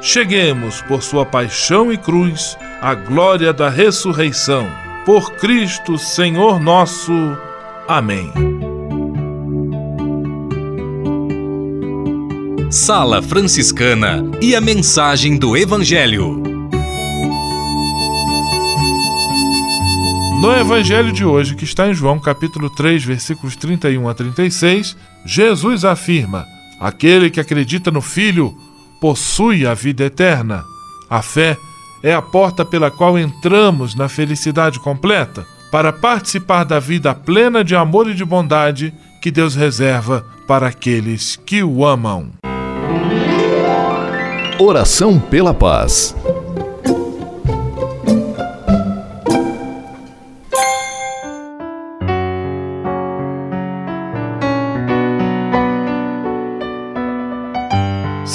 cheguemos, por sua paixão e cruz, à glória da ressurreição. Por Cristo, Senhor nosso. Amém. Sala Franciscana e a mensagem do Evangelho. No Evangelho de hoje, que está em João capítulo 3, versículos 31 a 36, Jesus afirma: Aquele que acredita no Filho possui a vida eterna. A fé é a porta pela qual entramos na felicidade completa, para participar da vida plena de amor e de bondade que Deus reserva para aqueles que o amam. Oração pela paz.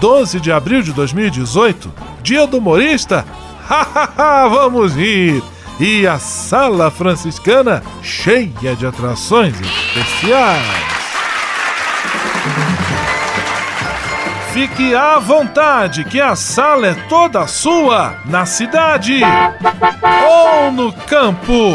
12 de abril de 2018, dia do humorista. Vamos rir! e a Sala Franciscana cheia de atrações especiais. Fique à vontade, que a sala é toda sua, na cidade ou no campo.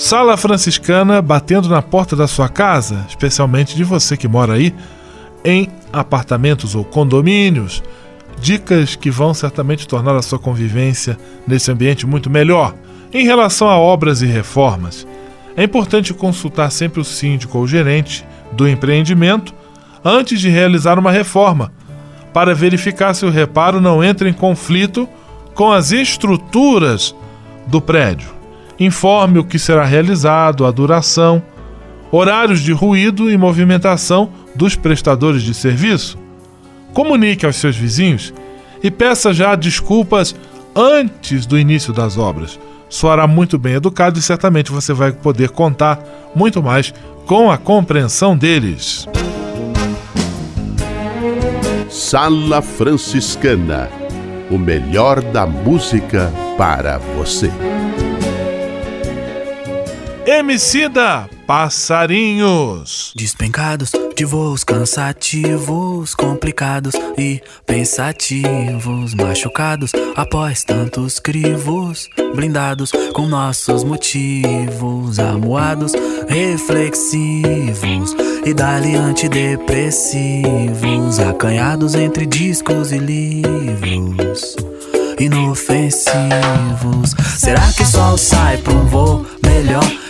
Sala Franciscana batendo na porta da sua casa, especialmente de você que mora aí em apartamentos ou condomínios. Dicas que vão certamente tornar a sua convivência nesse ambiente muito melhor. Em relação a obras e reformas, é importante consultar sempre o síndico ou gerente do empreendimento antes de realizar uma reforma, para verificar se o reparo não entra em conflito com as estruturas do prédio informe o que será realizado, a duração, horários de ruído e movimentação dos prestadores de serviço. Comunique aos seus vizinhos e peça já desculpas antes do início das obras. Soará muito bem educado e certamente você vai poder contar muito mais com a compreensão deles. Sala Franciscana o melhor da música para você. Emicida Passarinhos. Despencados de voos cansativos, complicados e pensativos, machucados após tantos crivos, blindados com nossos motivos, amuados, reflexivos e dali antidepressivos, acanhados entre discos e livros inofensivos. Será que o sol sai pra um voo melhor?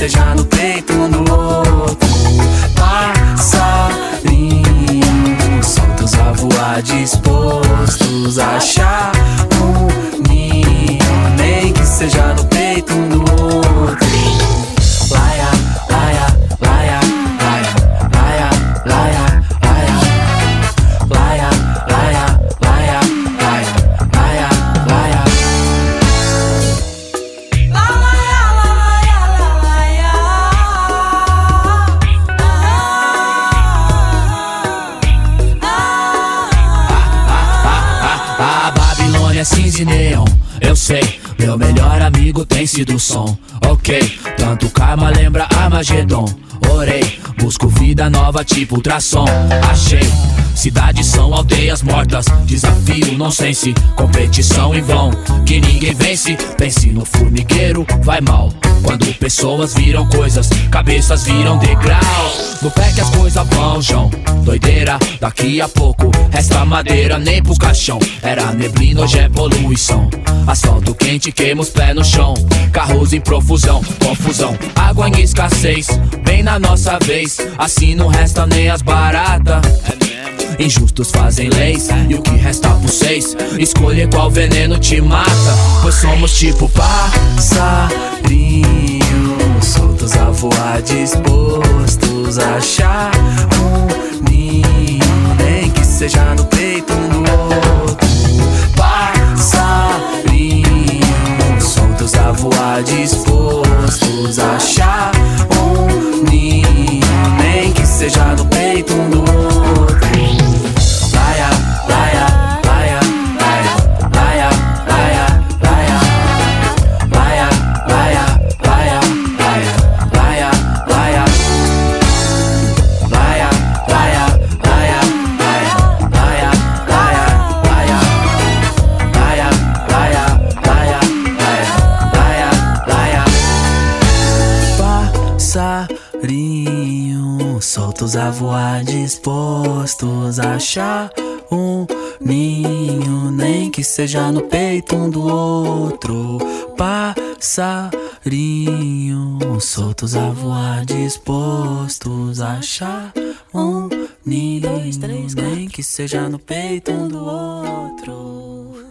seja no peito um do outro. Passarinho, soltos a voar, dispostos a achar um ninho, nem que seja no peito um do outro. Sido som, ok. Tanto karma lembra Armagedon. Orei, busco vida nova tipo ultrassom. Achei, cidades são aldeias mortas. Desafio, nonsense, competição em vão. Que ninguém vence, pense no formigueiro, vai mal. Quando pessoas viram coisas, cabeças viram degraus. No pé que as coisas vão, João. Doideira, daqui a pouco resta madeira nem pro caixão. Era neblina, hoje é poluição. Asfalto quente, queima os no chão. Carros em profusão, confusão. Água em escassez, bem na nossa vez. Assim não resta nem as baratas. Injustos fazem leis e o que resta por seis Escolher qual veneno te mata Pois somos tipo passarinhos Soltos a voar, dispostos a achar um ninho Nem que seja no peito um do outro A voar, dispostos a achar um ninho Nem que seja no peito um do outro soltos a voar, dispostos a achar um ninho, nem que seja no peito um do outro. Passarinho, soltos a voar, dispostos a achar um ninho, nem que seja no peito um do outro.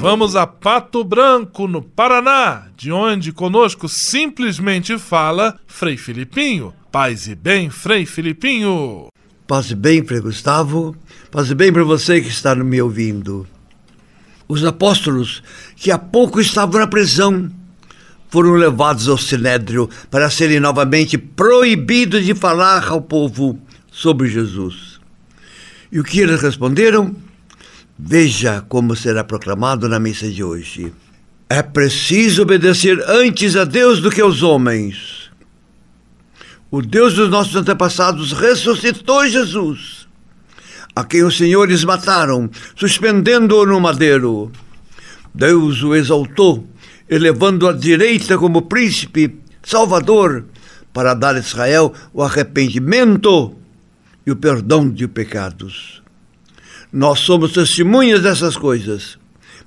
Vamos a Pato Branco, no Paraná, de onde conosco simplesmente fala Frei Filipinho. Paz e bem, Frei Filipinho. Paz e bem, Frei Gustavo. Paz e bem para você que está me ouvindo. Os apóstolos, que há pouco estavam na prisão, foram levados ao Sinédrio para serem novamente proibidos de falar ao povo sobre Jesus. E o que eles responderam? Veja como será proclamado na missa de hoje. É preciso obedecer antes a Deus do que aos homens. O Deus dos nossos antepassados ressuscitou Jesus, a quem os senhores mataram, suspendendo-o no madeiro. Deus o exaltou, elevando-o à direita como príncipe, salvador, para dar a Israel o arrependimento e o perdão de pecados. Nós somos testemunhas dessas coisas,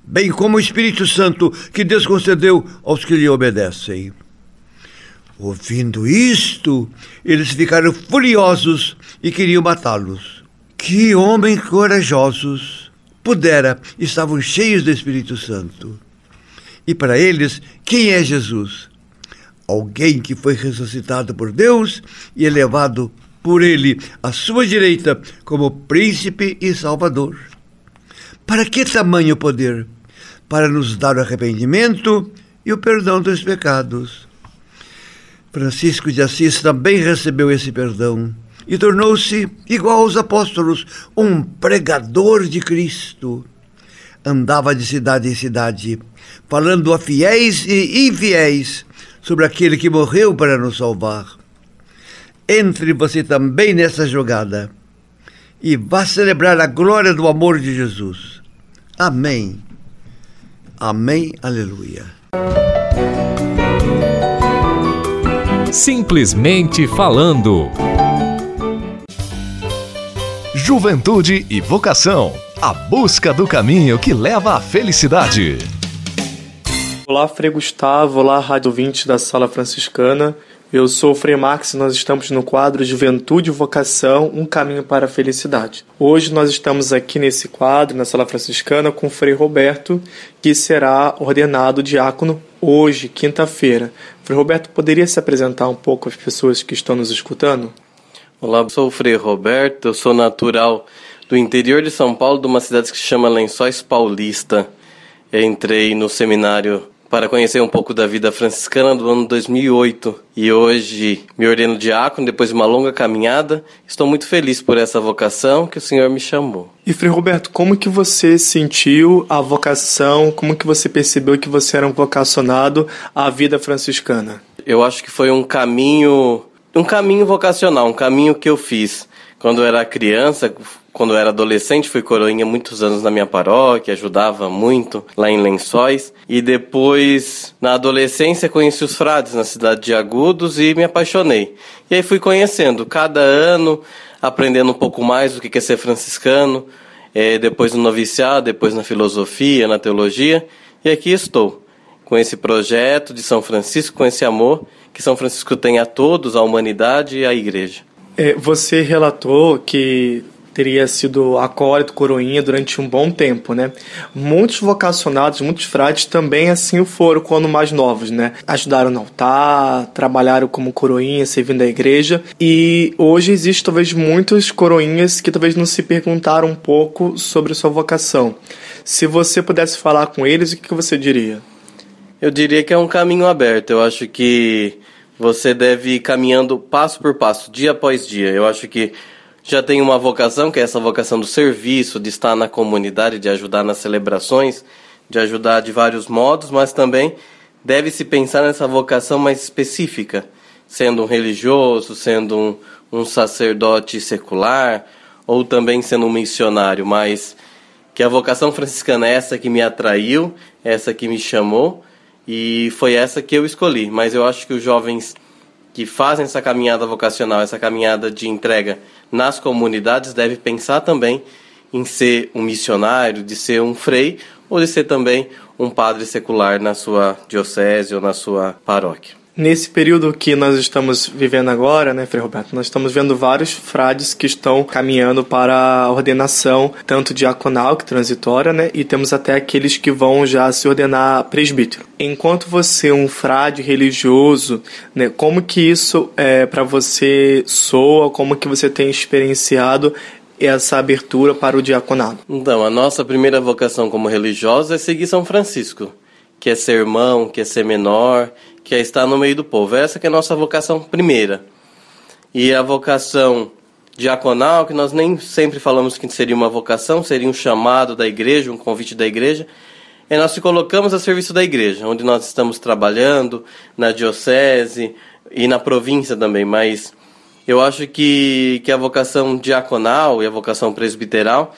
bem como o Espírito Santo que Deus concedeu aos que lhe obedecem. Ouvindo isto, eles ficaram furiosos e queriam matá-los. Que homens corajosos! Pudera, estavam cheios do Espírito Santo. E para eles, quem é Jesus? Alguém que foi ressuscitado por Deus e elevado por ele à sua direita como príncipe e salvador. Para que tamanho poder? Para nos dar o arrependimento e o perdão dos pecados. Francisco de Assis também recebeu esse perdão e tornou-se, igual aos apóstolos, um pregador de Cristo. Andava de cidade em cidade, falando a fiéis e infiéis sobre aquele que morreu para nos salvar entre você também nessa jogada e vá celebrar a glória do amor de Jesus. Amém. Amém. Aleluia. Simplesmente falando. Juventude e vocação. A busca do caminho que leva à felicidade. Olá, Frei Gustavo. Olá, Rádio 20 da Sala Franciscana. Eu sou o Frei Max e nós estamos no quadro Juventude e Vocação, um caminho para a felicidade. Hoje nós estamos aqui nesse quadro, na Sala Franciscana, com o Frei Roberto, que será ordenado diácono hoje, quinta-feira. Frei Roberto, poderia se apresentar um pouco às pessoas que estão nos escutando? Olá, sou o Frei Roberto, eu sou natural do interior de São Paulo, de uma cidade que se chama Lençóis Paulista. Entrei no seminário para conhecer um pouco da vida franciscana do ano 2008 e hoje me ordeno diácono depois de uma longa caminhada. Estou muito feliz por essa vocação que o Senhor me chamou. E Frei Roberto, como que você sentiu a vocação? Como que você percebeu que você era um vocacionado à vida franciscana? Eu acho que foi um caminho, um caminho vocacional, um caminho que eu fiz quando eu era criança, quando eu era adolescente, fui coroinha muitos anos na minha paróquia, ajudava muito lá em Lençóis. E depois, na adolescência, conheci os frades na cidade de Agudos e me apaixonei. E aí fui conhecendo, cada ano, aprendendo um pouco mais do que é ser franciscano, é, depois no noviciado, depois na filosofia, na teologia. E aqui estou, com esse projeto de São Francisco, com esse amor que São Francisco tem a todos, a humanidade e a igreja. É, você relatou que teria sido acólito, coroinha durante um bom tempo, né? Muitos vocacionados, muitos frades também assim o foram quando mais novos, né? Ajudaram no altar, trabalharam como coroinha, servindo a igreja. E hoje existe talvez muitos coroinhas que talvez não se perguntaram um pouco sobre sua vocação. Se você pudesse falar com eles, o que você diria? Eu diria que é um caminho aberto. Eu acho que você deve ir caminhando passo por passo, dia após dia. Eu acho que já tem uma vocação, que é essa vocação do serviço, de estar na comunidade, de ajudar nas celebrações, de ajudar de vários modos, mas também deve-se pensar nessa vocação mais específica, sendo um religioso, sendo um, um sacerdote secular, ou também sendo um missionário, mas que a vocação franciscana é essa que me atraiu, essa que me chamou, e foi essa que eu escolhi. Mas eu acho que os jovens que fazem essa caminhada vocacional, essa caminhada de entrega nas comunidades, devem pensar também em ser um missionário, de ser um frei ou de ser também um padre secular na sua diocese ou na sua paróquia. Nesse período que nós estamos vivendo agora, né, Frei Roberto, nós estamos vendo vários frades que estão caminhando para a ordenação, tanto diaconal, que transitória, né, e temos até aqueles que vão já se ordenar presbítero. Enquanto você é um frade religioso, né, como que isso é para você soa, como que você tem experienciado essa abertura para o diaconado? Então, a nossa primeira vocação como religiosa é seguir São Francisco, que é ser irmão, que é ser menor, que é estar no meio do povo. Essa que é a nossa vocação primeira. E a vocação diaconal, que nós nem sempre falamos que seria uma vocação, seria um chamado da igreja, um convite da igreja, é nós se colocamos a serviço da igreja, onde nós estamos trabalhando, na diocese e na província também, mas eu acho que, que a vocação diaconal e a vocação presbiteral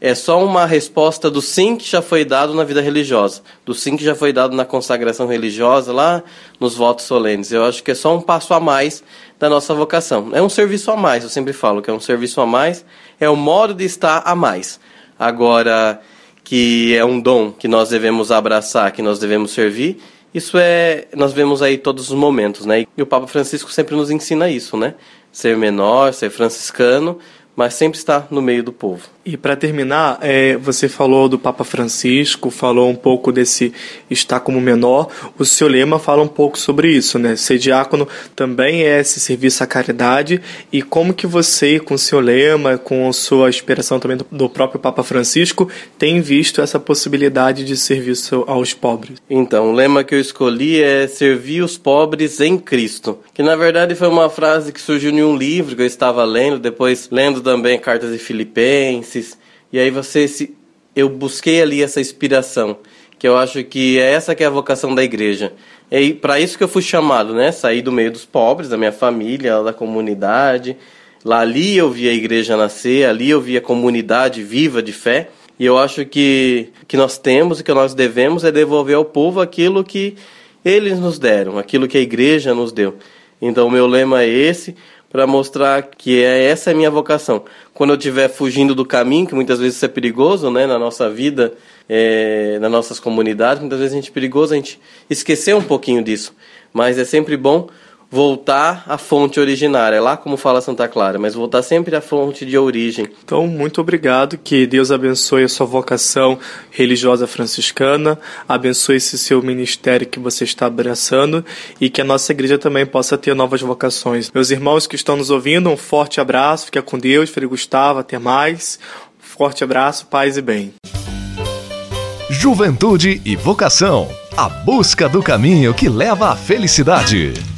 é só uma resposta do sim que já foi dado na vida religiosa, do sim que já foi dado na consagração religiosa, lá nos votos solenes. Eu acho que é só um passo a mais da nossa vocação. É um serviço a mais, eu sempre falo que é um serviço a mais, é o modo de estar a mais. Agora, que é um dom que nós devemos abraçar, que nós devemos servir, isso é, nós vemos aí todos os momentos, né? E o Papa Francisco sempre nos ensina isso, né? Ser menor, ser franciscano, mas sempre está no meio do povo. E para terminar, é, você falou do Papa Francisco, falou um pouco desse estar como menor. O seu lema fala um pouco sobre isso, né? Ser diácono também é esse serviço à caridade. E como que você, com o seu lema, com a sua inspiração também do, do próprio Papa Francisco, tem visto essa possibilidade de serviço aos pobres? Então, o lema que eu escolhi é servir os pobres em Cristo, que na verdade foi uma frase que surgiu em um livro que eu estava lendo, depois lendo também cartas de Filipenses. E aí você se eu busquei ali essa inspiração, que eu acho que é essa que é a vocação da igreja. E para isso que eu fui chamado, né? Sair do meio dos pobres, da minha família, da comunidade. Lá ali eu vi a igreja nascer, ali eu vi a comunidade viva de fé. E eu acho que que nós temos e que nós devemos é devolver ao povo aquilo que eles nos deram, aquilo que a igreja nos deu. Então o meu lema é esse, para mostrar que é, essa é a minha vocação. Quando eu estiver fugindo do caminho, que muitas vezes isso é perigoso, né, na nossa vida, é, nas nossas comunidades, muitas vezes a gente é perigoso a gente esquecer um pouquinho disso. Mas é sempre bom voltar à fonte originária, é lá como fala Santa Clara, mas voltar sempre à fonte de origem. Então, muito obrigado, que Deus abençoe a sua vocação religiosa franciscana, abençoe esse seu ministério que você está abraçando e que a nossa igreja também possa ter novas vocações. Meus irmãos que estão nos ouvindo, um forte abraço, fica com Deus, Frei Gustavo, até mais. forte abraço, paz e bem. Juventude e vocação, a busca do caminho que leva à felicidade.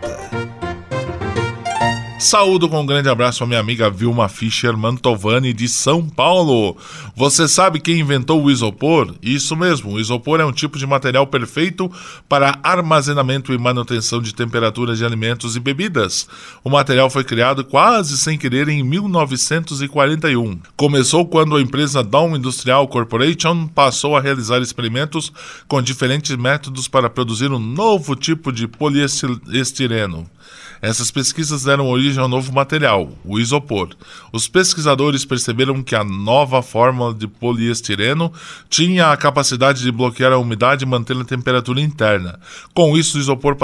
Saúdo com um grande abraço a minha amiga Vilma Fischer Mantovani de São Paulo. Você sabe quem inventou o isopor? Isso mesmo, o isopor é um tipo de material perfeito para armazenamento e manutenção de temperaturas de alimentos e bebidas. O material foi criado quase sem querer em 1941. Começou quando a empresa Dow Industrial Corporation passou a realizar experimentos com diferentes métodos para produzir um novo tipo de poliestireno. Essas pesquisas deram origem ao novo material, o isopor. Os pesquisadores perceberam que a nova fórmula de poliestireno tinha a capacidade de bloquear a umidade e manter a temperatura interna. Com isso, o isopor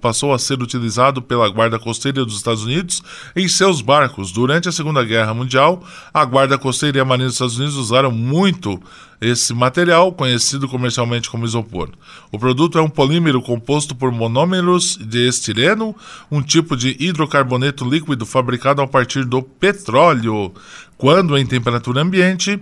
passou a ser utilizado pela Guarda Costeira dos Estados Unidos em seus barcos. Durante a Segunda Guerra Mundial, a Guarda Costeira e a Marinha dos Estados Unidos usaram muito esse material, conhecido comercialmente como isopor. O produto é um polímero composto por monômeros de estireno, um tipo de hidrocarboneto líquido fabricado a partir do petróleo. Quando em temperatura ambiente,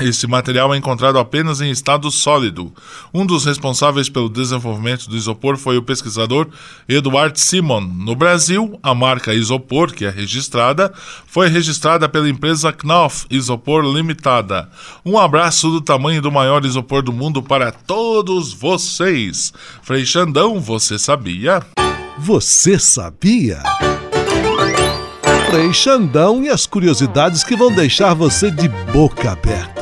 esse material é encontrado apenas em estado sólido. Um dos responsáveis pelo desenvolvimento do isopor foi o pesquisador Eduard Simon. No Brasil, a marca Isopor, que é registrada, foi registrada pela empresa Knauf Isopor Limitada. Um abraço do tamanho do maior isopor do mundo para todos vocês. Frei Xandão, você sabia? Você sabia? Frei Xandão e as curiosidades que vão deixar você de boca aberta.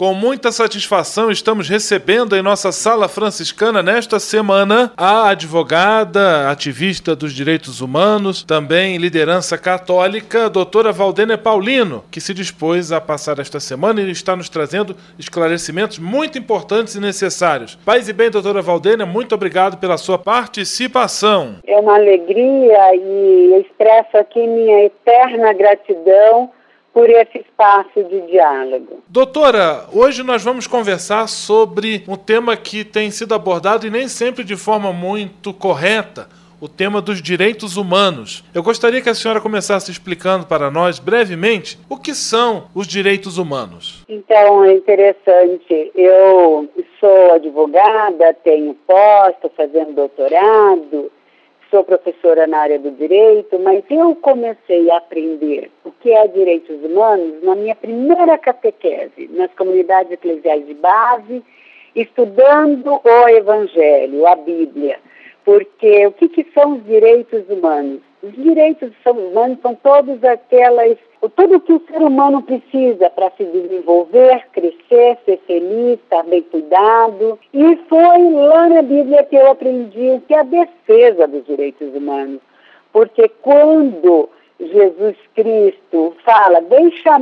Com muita satisfação, estamos recebendo em nossa sala franciscana nesta semana a advogada, ativista dos direitos humanos, também liderança católica, doutora Valdênia Paulino, que se dispôs a passar esta semana e está nos trazendo esclarecimentos muito importantes e necessários. Paz e bem, doutora Valdênia, muito obrigado pela sua participação. É uma alegria e expresso aqui minha eterna gratidão por esse espaço de diálogo. Doutora, hoje nós vamos conversar sobre um tema que tem sido abordado e nem sempre de forma muito correta. O tema dos direitos humanos. Eu gostaria que a senhora começasse explicando para nós, brevemente, o que são os direitos humanos. Então, é interessante. Eu sou advogada, tenho pós, estou fazendo doutorado, sou professora na área do direito, mas eu comecei a aprender o que é direitos humanos na minha primeira catequese, nas comunidades eclesiais de base, estudando o Evangelho, a Bíblia. Porque o que, que são os direitos humanos? Os direitos humanos são todas aquelas, tudo o que o ser humano precisa para se desenvolver, crescer, ser feliz, estar bem cuidado. E foi lá na Bíblia que eu aprendi que é a defesa dos direitos humanos. Porque quando Jesus Cristo fala, deixa,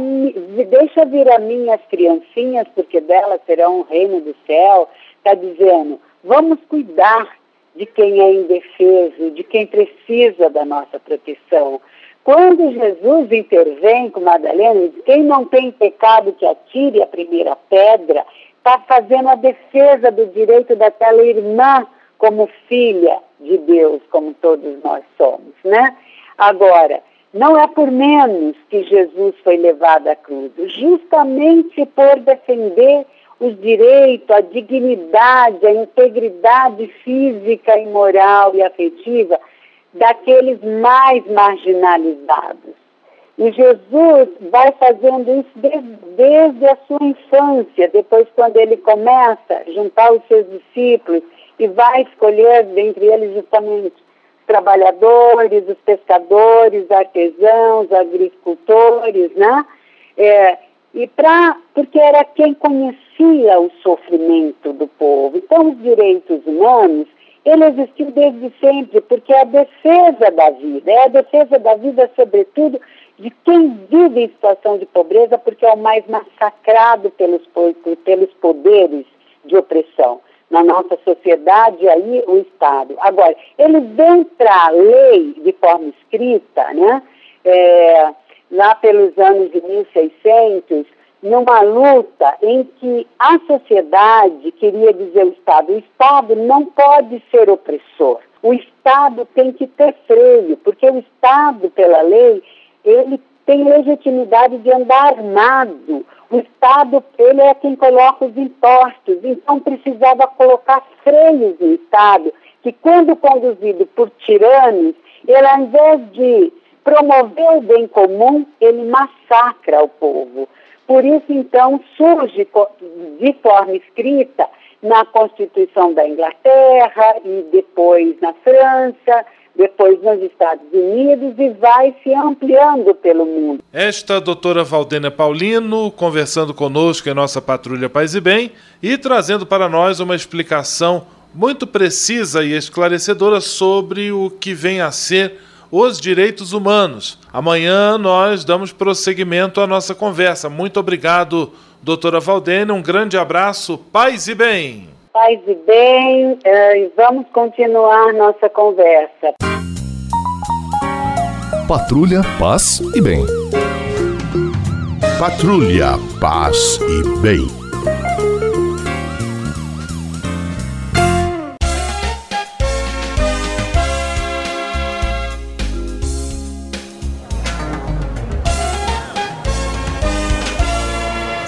deixa vir a mim as criancinhas, porque delas serão o reino do céu, está dizendo, vamos cuidar de quem é indefeso, de quem precisa da nossa proteção. Quando Jesus intervém com Madalena, quem não tem pecado que atire a primeira pedra, está fazendo a defesa do direito daquela irmã como filha de Deus, como todos nós somos, né? Agora, não é por menos que Jesus foi levado à cruz, justamente por defender os direitos, a dignidade, a integridade física e moral e afetiva daqueles mais marginalizados. E Jesus vai fazendo isso desde, desde, a sua infância, depois quando ele começa a juntar os seus discípulos e vai escolher dentre eles justamente os trabalhadores, os pescadores, artesãos, agricultores, né? É, e para porque era quem conhecia o sofrimento do povo. Então, os direitos humanos ele existiu desde sempre, porque é a defesa da vida, é a defesa da vida, sobretudo, de quem vive em situação de pobreza, porque é o mais massacrado pelos, pelos poderes de opressão. Na nossa sociedade, aí, o Estado. Agora, ele vem para a lei de forma escrita, né? É, lá pelos anos de 1600, numa luta em que a sociedade queria dizer o Estado, o Estado não pode ser opressor. O Estado tem que ter freio, porque o Estado, pela lei, ele tem legitimidade de andar armado. O Estado, ele é quem coloca os impostos, então precisava colocar freios no Estado, que quando conduzido por tiranos, ele ao invés de promover o bem comum, ele massacra o povo. Por isso, então, surge de forma escrita na Constituição da Inglaterra e depois na França, depois nos Estados Unidos e vai se ampliando pelo mundo. Esta doutora Valdênia Paulino conversando conosco em nossa Patrulha Paz e Bem e trazendo para nós uma explicação muito precisa e esclarecedora sobre o que vem a ser os direitos humanos. Amanhã nós damos prosseguimento à nossa conversa. Muito obrigado, doutora Valdênia. Um grande abraço, paz e bem. Paz e bem, eh, e vamos continuar nossa conversa. Patrulha, paz e bem. Patrulha, paz e bem.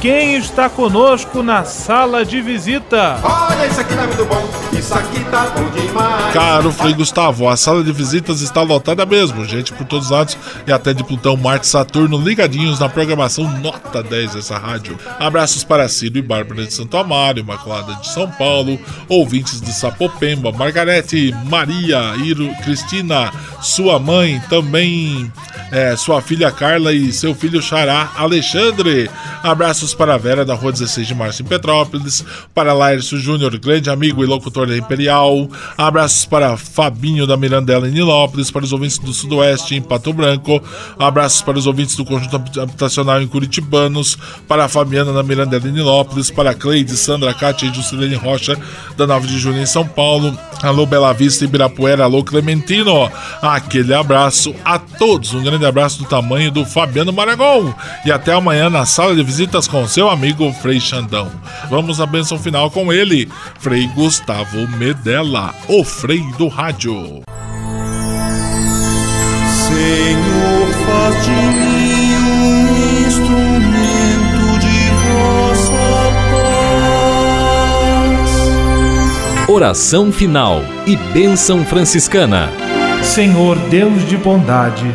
quem está conosco na sala de visita? Olha, isso aqui tá muito bom, isso aqui tá bom demais. Caro Frei Gustavo, a sala de visitas está lotada mesmo, gente por todos os lados e até de Plutão, Marte Saturno ligadinhos na programação Nota 10 dessa rádio. Abraços para Ciro e Bárbara de Santo Amaro, Imaculada de São Paulo, ouvintes de Sapopemba, Margarete, Maria, Iro, Cristina, sua mãe, também é, sua filha Carla e seu filho Xará, Alexandre. Abraços para a Vera da Rua 16 de Março em Petrópolis, para Laércio Júnior, grande amigo e locutor da Imperial. Abraços para Fabinho da Mirandela em Nilópolis, para os ouvintes do Sudoeste em Pato Branco. Abraços para os ouvintes do Conjunto Habitacional em Curitibanos, para a Fabiana da Mirandela em Nilópolis, para Cleide, Sandra, Cátia e Juscelene Rocha da 9 de Junho em São Paulo. Alô Bela Vista, Ibirapuera, alô Clementino. Aquele abraço a todos, um grande abraço do tamanho do Fabiano Maragol. E até amanhã na sala de visitas com seu amigo Frei Xandão. Vamos à benção final com ele, Frei Gustavo Medella, o Frei do Rádio. Senhor, faz de mim um instrumento de vossa paz. Oração final e bênção franciscana. Senhor Deus de bondade,